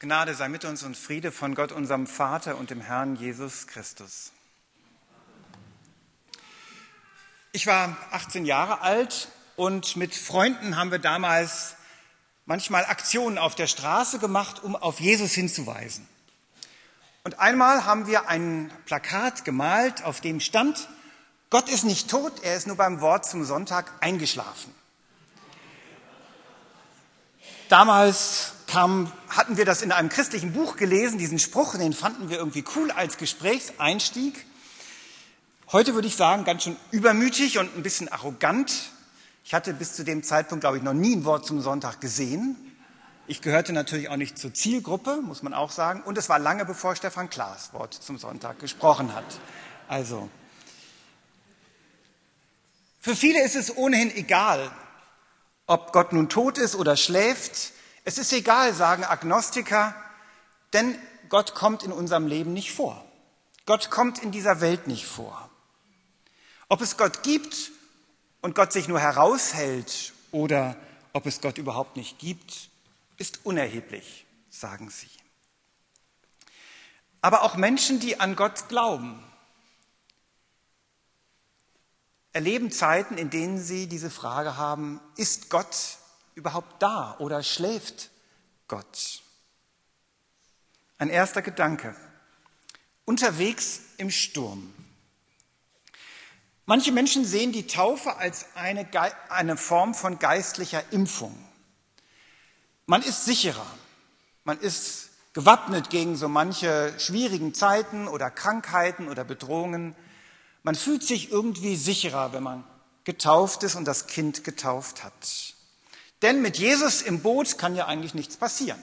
Gnade sei mit uns und Friede von Gott, unserem Vater und dem Herrn Jesus Christus. Ich war 18 Jahre alt und mit Freunden haben wir damals manchmal Aktionen auf der Straße gemacht, um auf Jesus hinzuweisen. Und einmal haben wir ein Plakat gemalt, auf dem stand, Gott ist nicht tot, er ist nur beim Wort zum Sonntag eingeschlafen. Damals kam, hatten wir das in einem christlichen Buch gelesen, diesen Spruch, den fanden wir irgendwie cool als Gesprächseinstieg. Heute würde ich sagen, ganz schön übermütig und ein bisschen arrogant. Ich hatte bis zu dem Zeitpunkt, glaube ich, noch nie ein Wort zum Sonntag gesehen. Ich gehörte natürlich auch nicht zur Zielgruppe, muss man auch sagen. Und es war lange bevor Stefan Klaas Wort zum Sonntag gesprochen hat. Also, für viele ist es ohnehin egal, ob Gott nun tot ist oder schläft. Es ist egal, sagen Agnostiker, denn Gott kommt in unserem Leben nicht vor. Gott kommt in dieser Welt nicht vor. Ob es Gott gibt und Gott sich nur heraushält oder ob es Gott überhaupt nicht gibt, ist unerheblich, sagen sie. Aber auch Menschen, die an Gott glauben, erleben Zeiten, in denen sie diese Frage haben, ist Gott überhaupt da oder schläft Gott? Ein erster Gedanke. Unterwegs im Sturm. Manche Menschen sehen die Taufe als eine, eine Form von geistlicher Impfung. Man ist sicherer, man ist gewappnet gegen so manche schwierigen Zeiten oder Krankheiten oder Bedrohungen. Man fühlt sich irgendwie sicherer, wenn man getauft ist und das Kind getauft hat. Denn mit Jesus im Boot kann ja eigentlich nichts passieren.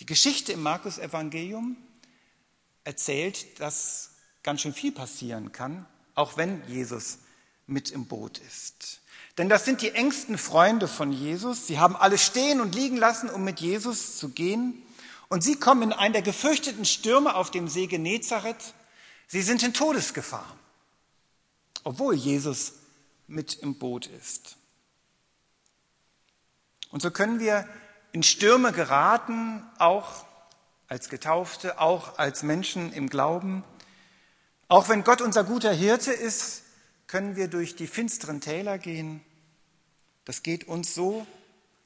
Die Geschichte im Markus-Evangelium erzählt, dass ganz schön viel passieren kann, auch wenn Jesus mit im Boot ist. Denn das sind die engsten Freunde von Jesus. Sie haben alles stehen und liegen lassen, um mit Jesus zu gehen. Und sie kommen in einen der gefürchteten Stürme auf dem See Genezareth Sie sind in Todesgefahr, obwohl Jesus mit im Boot ist. Und so können wir in Stürme geraten, auch als Getaufte, auch als Menschen im Glauben. Auch wenn Gott unser guter Hirte ist, können wir durch die finsteren Täler gehen. Das geht uns so,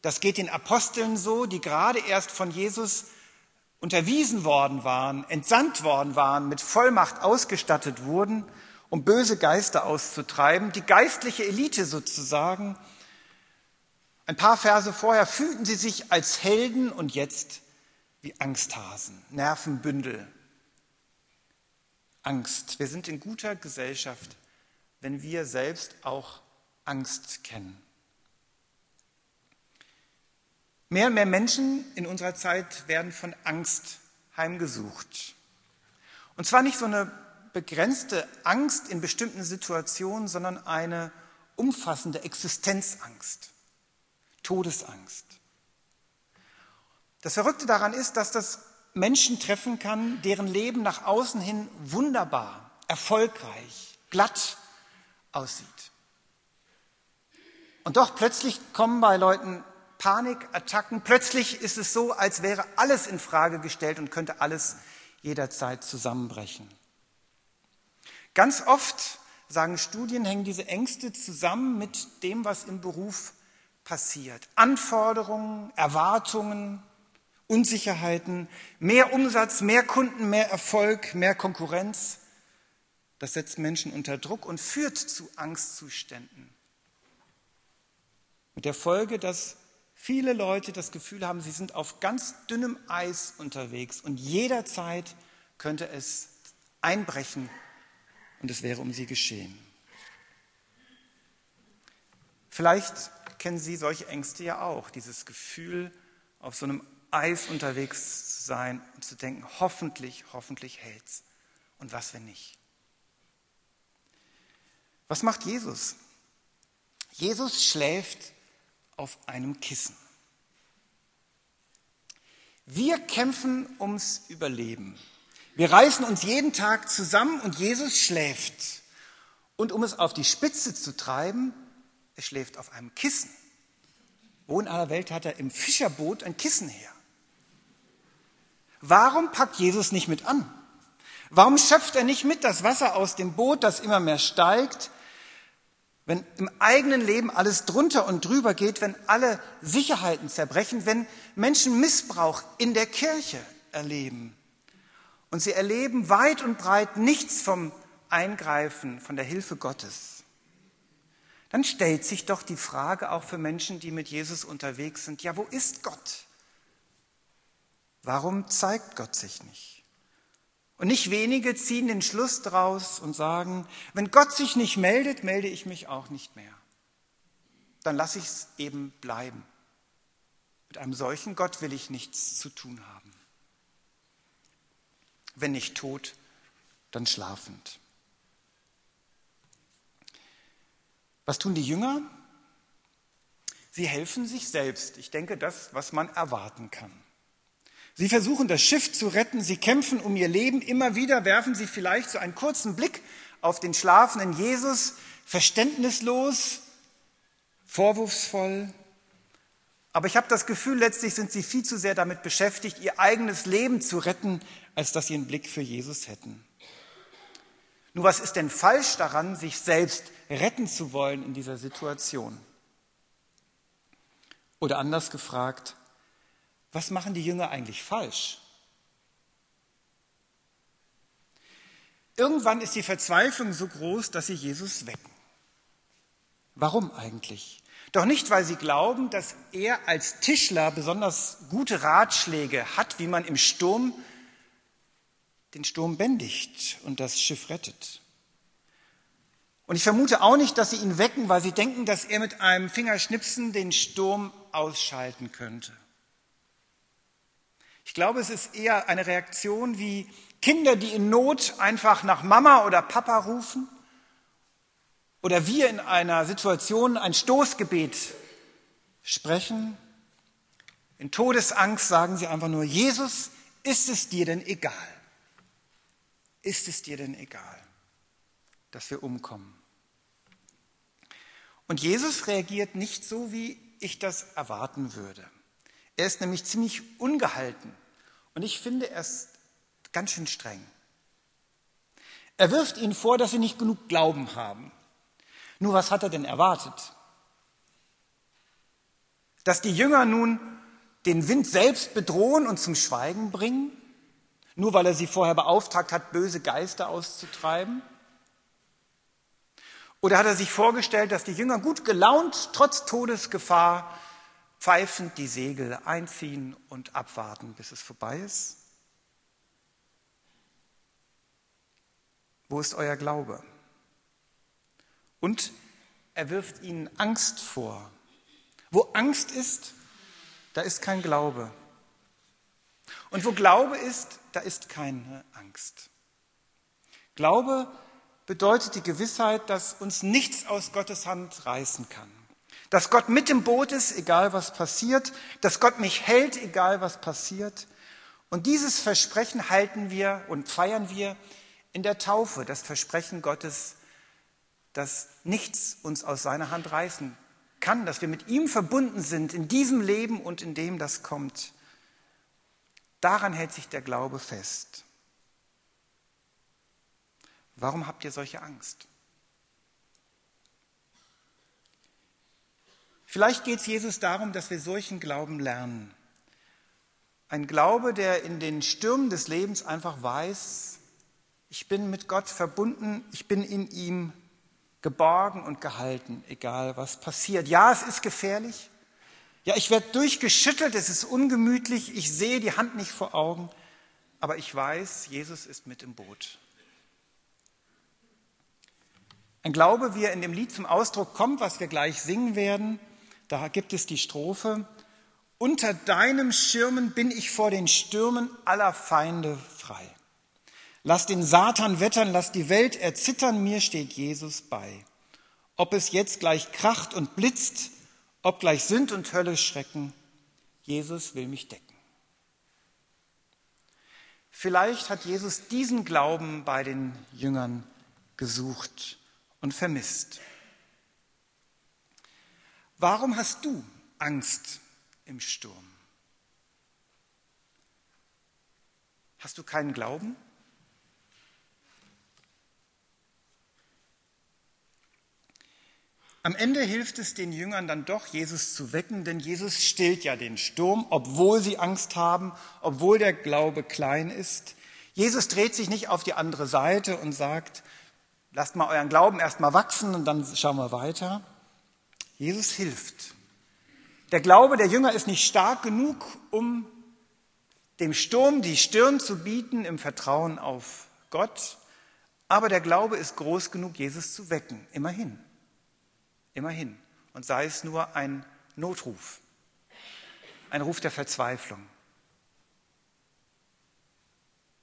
das geht den Aposteln so, die gerade erst von Jesus unterwiesen worden waren, entsandt worden waren, mit Vollmacht ausgestattet wurden, um böse Geister auszutreiben, die geistliche Elite sozusagen. Ein paar Verse vorher fühlten sie sich als Helden und jetzt wie Angsthasen, Nervenbündel. Angst. Wir sind in guter Gesellschaft, wenn wir selbst auch Angst kennen. Mehr und mehr Menschen in unserer Zeit werden von Angst heimgesucht. Und zwar nicht so eine begrenzte Angst in bestimmten Situationen, sondern eine umfassende Existenzangst, Todesangst. Das Verrückte daran ist, dass das Menschen treffen kann, deren Leben nach außen hin wunderbar, erfolgreich, glatt aussieht. Und doch plötzlich kommen bei Leuten Panikattacken. Plötzlich ist es so, als wäre alles in Frage gestellt und könnte alles jederzeit zusammenbrechen. Ganz oft, sagen Studien, hängen diese Ängste zusammen mit dem, was im Beruf passiert. Anforderungen, Erwartungen, Unsicherheiten, mehr Umsatz, mehr Kunden, mehr Erfolg, mehr Konkurrenz. Das setzt Menschen unter Druck und führt zu Angstzuständen. Mit der Folge, dass viele Leute das Gefühl haben, sie sind auf ganz dünnem Eis unterwegs und jederzeit könnte es einbrechen und es wäre um sie geschehen. Vielleicht kennen Sie solche Ängste ja auch, dieses Gefühl, auf so einem Eis unterwegs zu sein und zu denken, hoffentlich, hoffentlich hält's. Und was, wenn nicht? Was macht Jesus? Jesus schläft auf einem Kissen. Wir kämpfen ums Überleben. Wir reißen uns jeden Tag zusammen und Jesus schläft. Und um es auf die Spitze zu treiben, er schläft auf einem Kissen. Wo in aller Welt hat er im Fischerboot ein Kissen her? Warum packt Jesus nicht mit an? Warum schöpft er nicht mit das Wasser aus dem Boot, das immer mehr steigt, wenn im eigenen Leben alles drunter und drüber geht, wenn alle Sicherheiten zerbrechen, wenn Menschen Missbrauch in der Kirche erleben und sie erleben weit und breit nichts vom Eingreifen, von der Hilfe Gottes, dann stellt sich doch die Frage auch für Menschen, die mit Jesus unterwegs sind, ja, wo ist Gott? Warum zeigt Gott sich nicht? Und nicht wenige ziehen den Schluss daraus und sagen, wenn Gott sich nicht meldet, melde ich mich auch nicht mehr. Dann lasse ich es eben bleiben. Mit einem solchen Gott will ich nichts zu tun haben. Wenn nicht tot, dann schlafend. Was tun die Jünger? Sie helfen sich selbst. Ich denke, das, was man erwarten kann. Sie versuchen das Schiff zu retten, sie kämpfen um ihr Leben. Immer wieder werfen sie vielleicht so einen kurzen Blick auf den schlafenden Jesus, verständnislos, vorwurfsvoll. Aber ich habe das Gefühl, letztlich sind sie viel zu sehr damit beschäftigt, ihr eigenes Leben zu retten, als dass sie einen Blick für Jesus hätten. Nur was ist denn falsch daran, sich selbst retten zu wollen in dieser Situation? Oder anders gefragt, was machen die Jünger eigentlich falsch? Irgendwann ist die Verzweiflung so groß, dass sie Jesus wecken. Warum eigentlich? Doch nicht, weil sie glauben, dass er als Tischler besonders gute Ratschläge hat, wie man im Sturm den Sturm bändigt und das Schiff rettet. Und ich vermute auch nicht, dass sie ihn wecken, weil sie denken, dass er mit einem Fingerschnipsen den Sturm ausschalten könnte. Ich glaube, es ist eher eine Reaktion wie Kinder, die in Not einfach nach Mama oder Papa rufen oder wir in einer Situation ein Stoßgebet sprechen. In Todesangst sagen sie einfach nur, Jesus, ist es dir denn egal? Ist es dir denn egal, dass wir umkommen? Und Jesus reagiert nicht so, wie ich das erwarten würde. Er ist nämlich ziemlich ungehalten und ich finde, er ist ganz schön streng. Er wirft ihnen vor, dass sie nicht genug Glauben haben. Nur was hat er denn erwartet? Dass die Jünger nun den Wind selbst bedrohen und zum Schweigen bringen? Nur weil er sie vorher beauftragt hat, böse Geister auszutreiben? Oder hat er sich vorgestellt, dass die Jünger gut gelaunt, trotz Todesgefahr, pfeifend die Segel einziehen und abwarten, bis es vorbei ist? Wo ist euer Glaube? Und er wirft ihnen Angst vor. Wo Angst ist, da ist kein Glaube. Und wo Glaube ist, da ist keine Angst. Glaube bedeutet die Gewissheit, dass uns nichts aus Gottes Hand reißen kann dass Gott mit im Boot ist, egal was passiert, dass Gott mich hält, egal was passiert. Und dieses Versprechen halten wir und feiern wir in der Taufe, das Versprechen Gottes, dass nichts uns aus seiner Hand reißen kann, dass wir mit ihm verbunden sind in diesem Leben und in dem, das kommt. Daran hält sich der Glaube fest. Warum habt ihr solche Angst? Vielleicht geht es Jesus darum, dass wir solchen Glauben lernen. Ein Glaube, der in den Stürmen des Lebens einfach weiß, ich bin mit Gott verbunden, ich bin in ihm geborgen und gehalten, egal was passiert. Ja, es ist gefährlich. Ja, ich werde durchgeschüttelt, es ist ungemütlich, ich sehe die Hand nicht vor Augen, aber ich weiß, Jesus ist mit im Boot. Ein Glaube, wie er in dem Lied zum Ausdruck kommt, was wir gleich singen werden, da gibt es die Strophe, unter deinem Schirmen bin ich vor den Stürmen aller Feinde frei. Lass den Satan wettern, lass die Welt erzittern, mir steht Jesus bei. Ob es jetzt gleich kracht und blitzt, ob gleich Sünd und Hölle schrecken, Jesus will mich decken. Vielleicht hat Jesus diesen Glauben bei den Jüngern gesucht und vermisst. Warum hast du Angst im Sturm? Hast du keinen Glauben? Am Ende hilft es den Jüngern dann doch, Jesus zu wecken, denn Jesus stillt ja den Sturm, obwohl sie Angst haben, obwohl der Glaube klein ist. Jesus dreht sich nicht auf die andere Seite und sagt, lasst mal euren Glauben erstmal wachsen und dann schauen wir weiter. Jesus hilft. Der Glaube der Jünger ist nicht stark genug, um dem Sturm die Stirn zu bieten im Vertrauen auf Gott, aber der Glaube ist groß genug, Jesus zu wecken, immerhin. Immerhin. Und sei es nur ein Notruf, ein Ruf der Verzweiflung.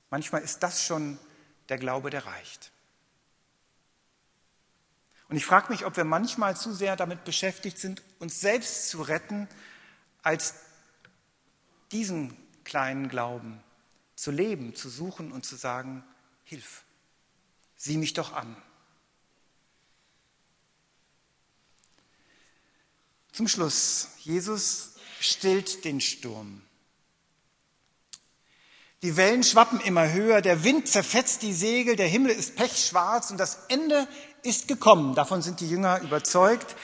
Manchmal ist das schon der Glaube, der reicht. Und ich frage mich, ob wir manchmal zu sehr damit beschäftigt sind, uns selbst zu retten, als diesen kleinen Glauben zu leben, zu suchen und zu sagen, hilf, sieh mich doch an. Zum Schluss, Jesus stillt den Sturm. Die Wellen schwappen immer höher, der Wind zerfetzt die Segel, der Himmel ist pechschwarz und das Ende ist gekommen. Davon sind die Jünger überzeugt,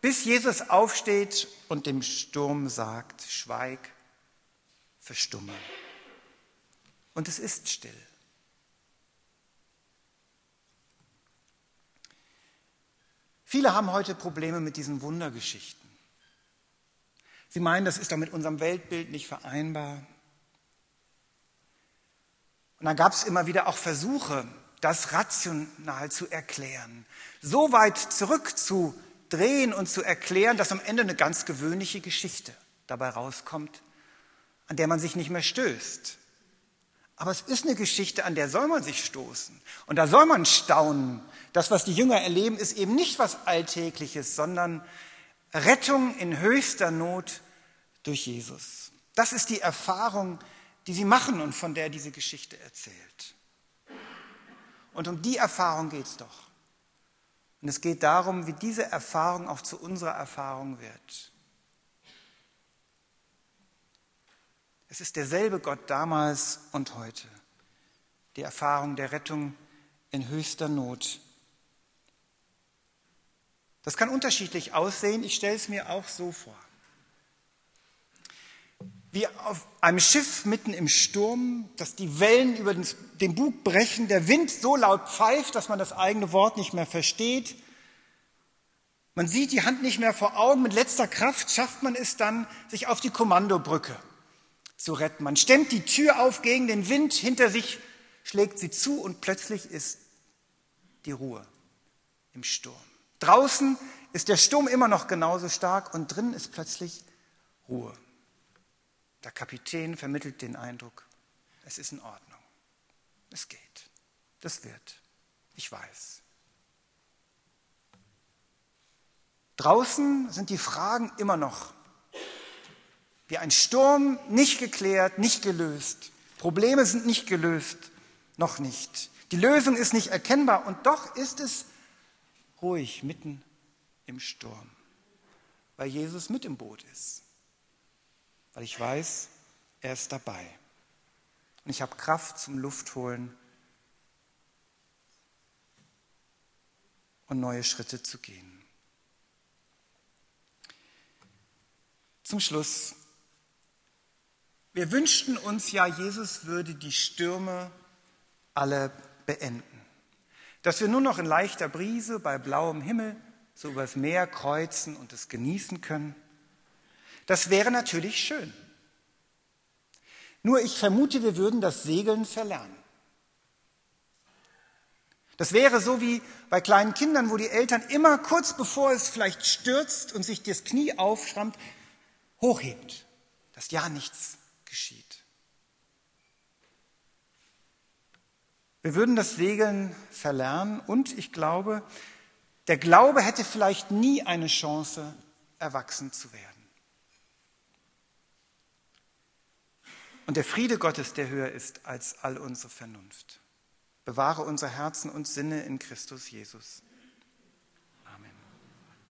bis Jesus aufsteht und dem Sturm sagt, schweig, verstumme. Und es ist still. Viele haben heute Probleme mit diesen Wundergeschichten. Sie meinen, das ist doch mit unserem Weltbild nicht vereinbar. Und dann gab es immer wieder auch Versuche, das rational zu erklären, so weit zurückzudrehen und zu erklären, dass am Ende eine ganz gewöhnliche Geschichte dabei rauskommt, an der man sich nicht mehr stößt. Aber es ist eine Geschichte, an der soll man sich stoßen. Und da soll man staunen. Das, was die Jünger erleben, ist eben nicht was Alltägliches, sondern Rettung in höchster Not durch Jesus. Das ist die Erfahrung, die sie machen und von der diese Geschichte erzählt. Und um die Erfahrung geht es doch. Und es geht darum, wie diese Erfahrung auch zu unserer Erfahrung wird. Es ist derselbe Gott damals und heute. Die Erfahrung der Rettung in höchster Not. Das kann unterschiedlich aussehen. Ich stelle es mir auch so vor. Wie auf einem Schiff mitten im Sturm, dass die Wellen über den Bug brechen, der Wind so laut pfeift, dass man das eigene Wort nicht mehr versteht. Man sieht die Hand nicht mehr vor Augen. Mit letzter Kraft schafft man es dann, sich auf die Kommandobrücke zu retten. Man stemmt die Tür auf gegen den Wind, hinter sich schlägt sie zu und plötzlich ist die Ruhe im Sturm. Draußen ist der Sturm immer noch genauso stark und drinnen ist plötzlich Ruhe. Der Kapitän vermittelt den Eindruck, es ist in Ordnung. Es geht. Das wird. Ich weiß. Draußen sind die Fragen immer noch wie ein Sturm nicht geklärt, nicht gelöst. Probleme sind nicht gelöst, noch nicht. Die Lösung ist nicht erkennbar und doch ist es ruhig mitten im Sturm, weil Jesus mit im Boot ist, weil ich weiß, er ist dabei. Und ich habe Kraft zum Luftholen und neue Schritte zu gehen. Zum Schluss wir wünschten uns ja, Jesus würde die Stürme alle beenden. Dass wir nur noch in leichter Brise bei blauem Himmel so übers Meer kreuzen und es genießen können. Das wäre natürlich schön. Nur ich vermute, wir würden das Segeln verlernen. Das wäre so wie bei kleinen Kindern, wo die Eltern immer kurz bevor es vielleicht stürzt und sich das Knie aufschrammt, hochhebt, dass ja nichts geschieht. Wir würden das Segeln verlernen und ich glaube, der Glaube hätte vielleicht nie eine Chance, erwachsen zu werden. Und der Friede Gottes, der höher ist als all unsere Vernunft, bewahre unser Herzen und Sinne in Christus Jesus.